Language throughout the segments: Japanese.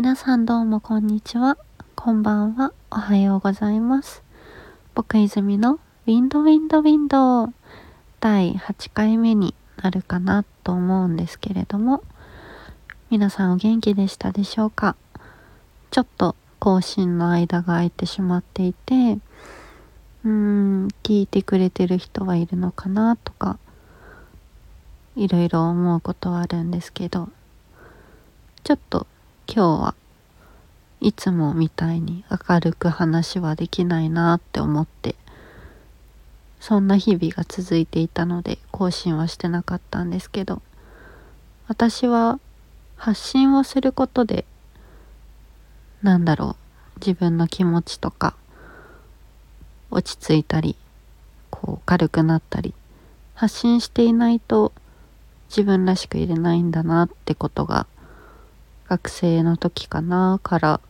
皆さんどうもこんにちは。こんばんは。おはようございます。僕泉のウィンドウィンドウィンドウ第8回目になるかなと思うんですけれども、皆さんお元気でしたでしょうか？ちょっと更新の間が空いてしまっていて、うーん、聞いてくれてる人はいるのかなとか、いろいろ思うことはあるんですけど、ちょっと今日はいつもみたいに明るく話はできないなって思ってそんな日々が続いていたので更新はしてなかったんですけど私は発信をすることでなんだろう自分の気持ちとか落ち着いたりこう軽くなったり発信していないと自分らしくいれないんだなってことが学生の時かなから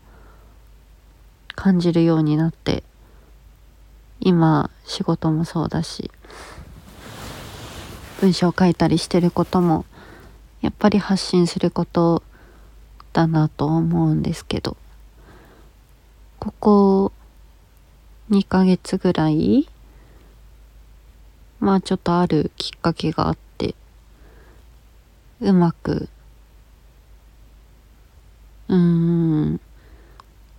感じるようになって今仕事もそうだし文章書いたりしてることもやっぱり発信することだなと思うんですけどここ2ヶ月ぐらいまあちょっとあるきっかけがあってうまくうん。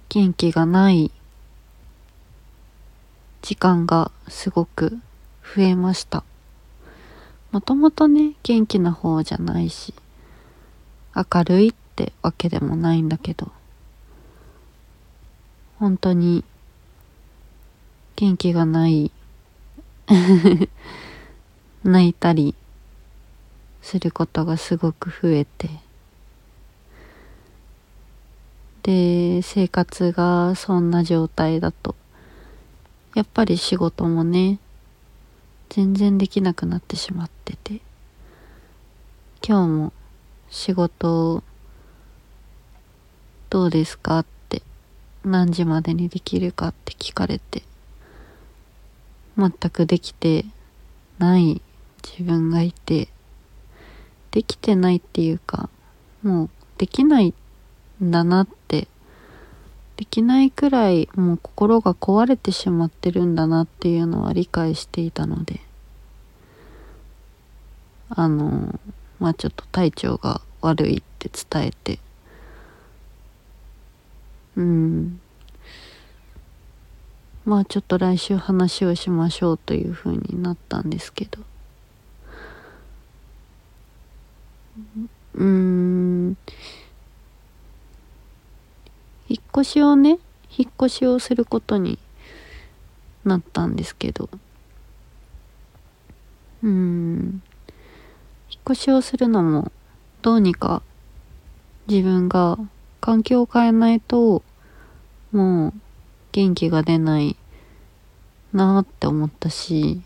元気がない時間がすごく増えました。もともとね元気な方じゃないし明るいってわけでもないんだけど本当に元気がない 泣いたりすることがすごく増えてで生活がそんな状態だと。やっぱり仕事もね全然できなくなってしまってて。今日も仕事どうですかって何時までにできるかって聞かれて。全くできてない自分がいて。できてないっていうかもうできないだなってできないくらいもう心が壊れてしまってるんだなっていうのは理解していたのであのまあちょっと体調が悪いって伝えてうん。まあちょっと来週話をしましょうというふうになったんですけど。うーん。っ越しをね引っ越しをすることになったんですけど。うん。引っ越しをするのもどうにか自分が環境を変えないともう元気が出ないなって思ったし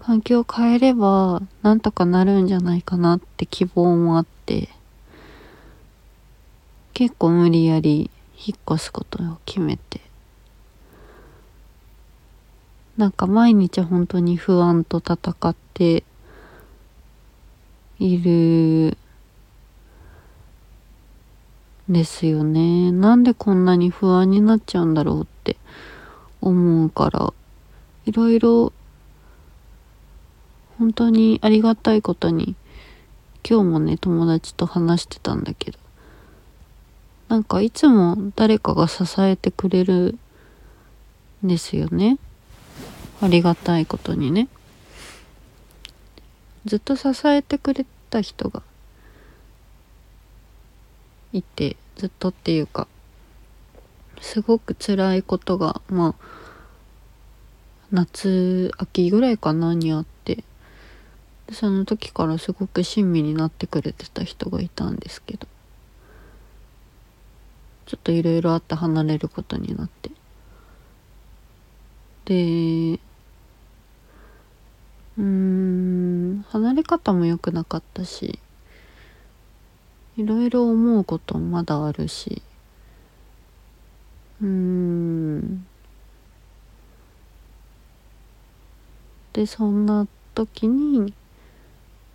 環境を変えればなんとかなるんじゃないかなって希望もあって結構無理やり引っ越すことを決めて。なんか毎日本当に不安と戦っているですよね。なんでこんなに不安になっちゃうんだろうって思うから。いろいろ本当にありがたいことに今日もね友達と話してたんだけど。なんかいつも誰かが支えてくれるんですよね。ありがたいことにね。ずっと支えてくれた人がいてずっとっていうかすごく辛いことがまあ夏秋ぐらいかなにあってその時からすごく親身になってくれてた人がいたんですけど。ちょっといろいろあって離れることになって。でうん離れ方も良くなかったしいろいろ思うこともまだあるしうん。でそんな時に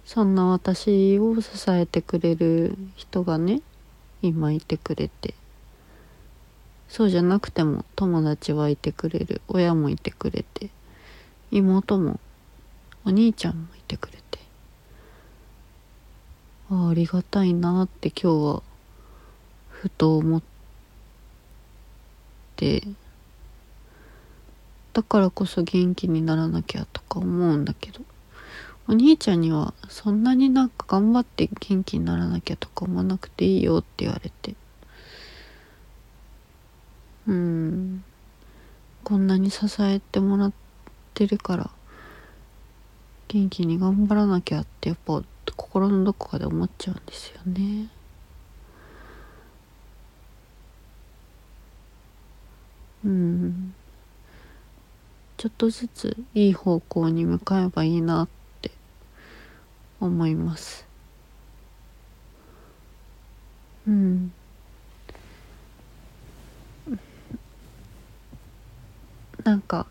そんな私を支えてくれる人がね今いてくれてそうじゃなくても友達はいてくれる。親もいてくれて。妹もお兄ちゃんもいてくれて。あありがたいなって今日はふと思って。だからこそ元気にならなきゃとか思うんだけど。お兄ちゃんにはそんなになんか頑張って元気にならなきゃとか思わなくていいよって言われて。うん。こんなに支えてもらってるから元気に頑張らなきゃってやっぱ心のどこかで思っちゃうんですよね。うん。ちょっとずついい方向に向かえばいいなって思います。うん。なんか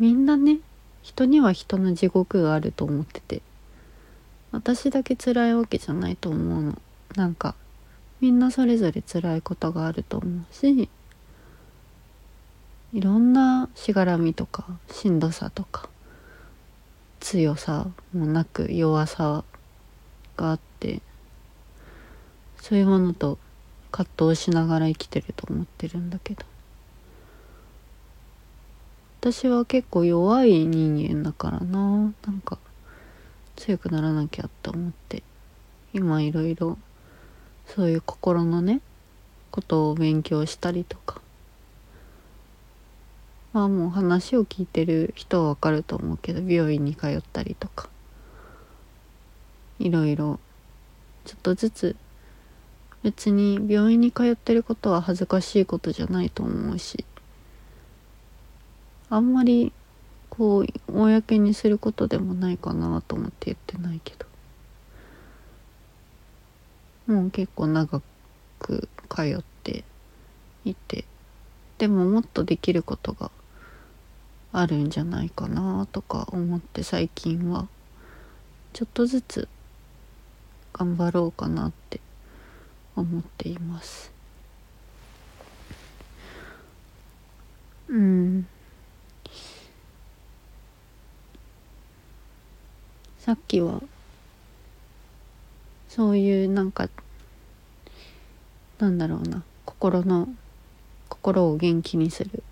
みんなね人には人の地獄があると思ってて私だけ辛いわけじゃないと思うの。なんかみんなそれぞれ辛いことがあると思うしいろんなしがらみとかしんどさとか強さもなく弱さがあってそういうものと葛藤しながら生きてると思ってるんだけど。私は結構弱い人間だからな。なんか強くならなきゃって思って。今いろいろそういう心のねことを勉強したりとか。まあもう話を聞いてる人はわかると思うけど病院に通ったりとか。いろいろちょっとずつ別に病院に通ってることは恥ずかしいことじゃないと思うし。あんまりこう公にすることでもないかなと思って言ってないけど。もう結構長く通っていて。でももっとできることがあるんじゃないかなとか思って最近は。ちょっとずつ頑張ろうかなって思っていますうんさっきはそういうなんかなんだろうな心の心を元気にする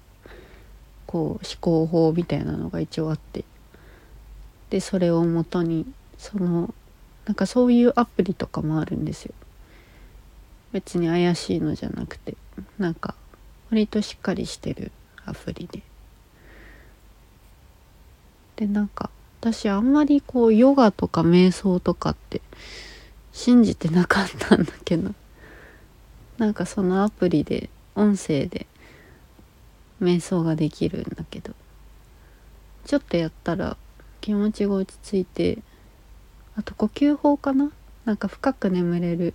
こう思考法みたいなのが一応あってでそれをもとにそのなんかそういうアプリとかもあるんですよ。別に怪しいのじゃなくてなんか割としっかりしてるアプリで。でなんか私あんまりこうヨガとか瞑想とかって信じてなかったんだけど。なんかそのアプリで音声で瞑想ができるんだけど。ちょっとやったら気持ちが落ち着いてあと呼吸法かな？なんか深く眠れる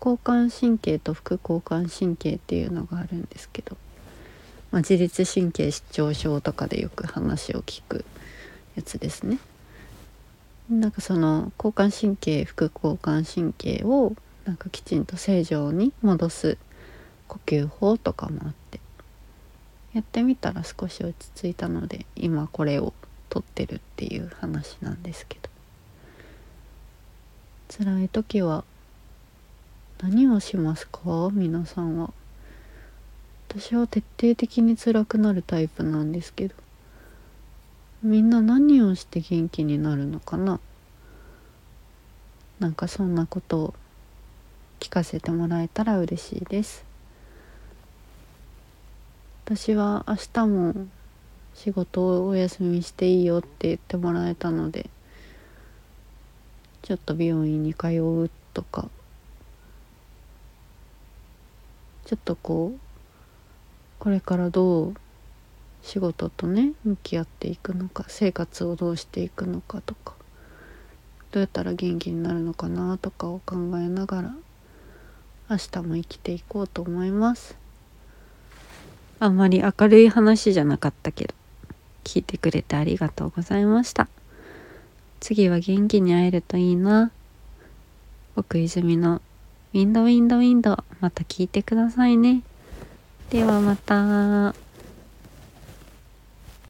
交感神経と副交感神経っていうのがあるんですけど、まあ、自律神経失調症とかでよく話を聞く。やつですね。なんかその交感神経副交感神経をなんかきちんと正常に戻す呼吸法とかもあってやってみたら少し落ち着いたので今これを撮ってるっていう話なんですけど。辛い時は何をしますか？皆さんは。私は徹底的に辛くなるタイプなんですけど。みんな何をして元気になるのかな？なんかそんなことを聞かせてもらえたら嬉しいです。私は明日も仕事をお休みしていいよって言ってもらえたのでちょっと病院に通うとかちょっとこうこれからどう仕事とね向き合っていくのか生活をどうしていくのかとかどうやったら元気になるのかなとかを考えながら明日も生きていこうと思います。あんまり明るい話じゃなかったけど聞いてくれてありがとうございました次は元気に会えるといいな僕泉のウィンドウィンドウィンドまた聞いてくださいね。ではまた。